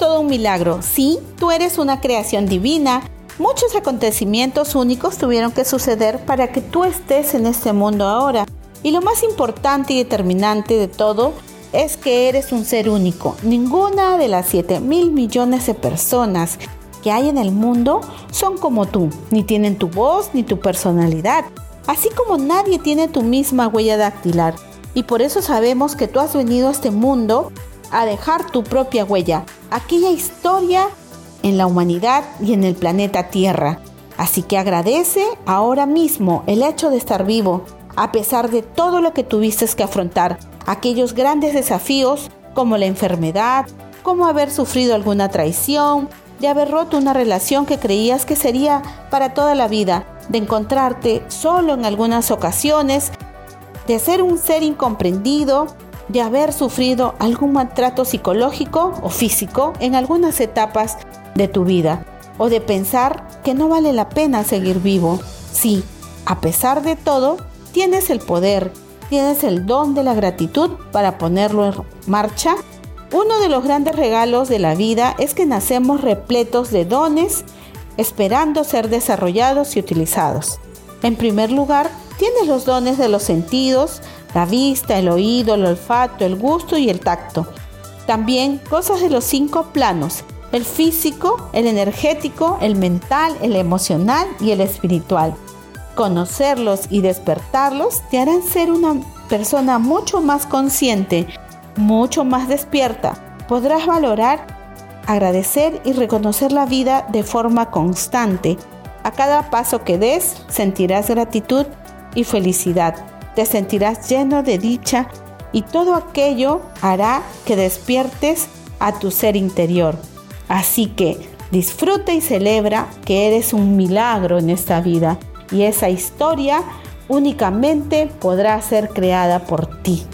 todo un milagro. Sí, tú eres una creación divina. Muchos acontecimientos únicos tuvieron que suceder para que tú estés en este mundo ahora. Y lo más importante y determinante de todo es que eres un ser único. Ninguna de las 7 mil millones de personas que hay en el mundo son como tú, ni tienen tu voz ni tu personalidad, así como nadie tiene tu misma huella dactilar. Y por eso sabemos que tú has venido a este mundo a dejar tu propia huella, aquella historia en la humanidad y en el planeta Tierra. Así que agradece ahora mismo el hecho de estar vivo, a pesar de todo lo que tuviste que afrontar, aquellos grandes desafíos como la enfermedad, como haber sufrido alguna traición, de haber roto una relación que creías que sería para toda la vida, de encontrarte solo en algunas ocasiones, de ser un ser incomprendido, de haber sufrido algún maltrato psicológico o físico en algunas etapas de tu vida, o de pensar que no vale la pena seguir vivo. Sí, a pesar de todo, tienes el poder, tienes el don de la gratitud para ponerlo en marcha uno de los grandes regalos de la vida es que nacemos repletos de dones, esperando ser desarrollados y utilizados. En primer lugar, tienes los dones de los sentidos, la vista, el oído, el olfato, el gusto y el tacto. También cosas de los cinco planos, el físico, el energético, el mental, el emocional y el espiritual. Conocerlos y despertarlos te harán ser una persona mucho más consciente mucho más despierta. Podrás valorar, agradecer y reconocer la vida de forma constante. A cada paso que des sentirás gratitud y felicidad. Te sentirás lleno de dicha y todo aquello hará que despiertes a tu ser interior. Así que disfruta y celebra que eres un milagro en esta vida y esa historia únicamente podrá ser creada por ti.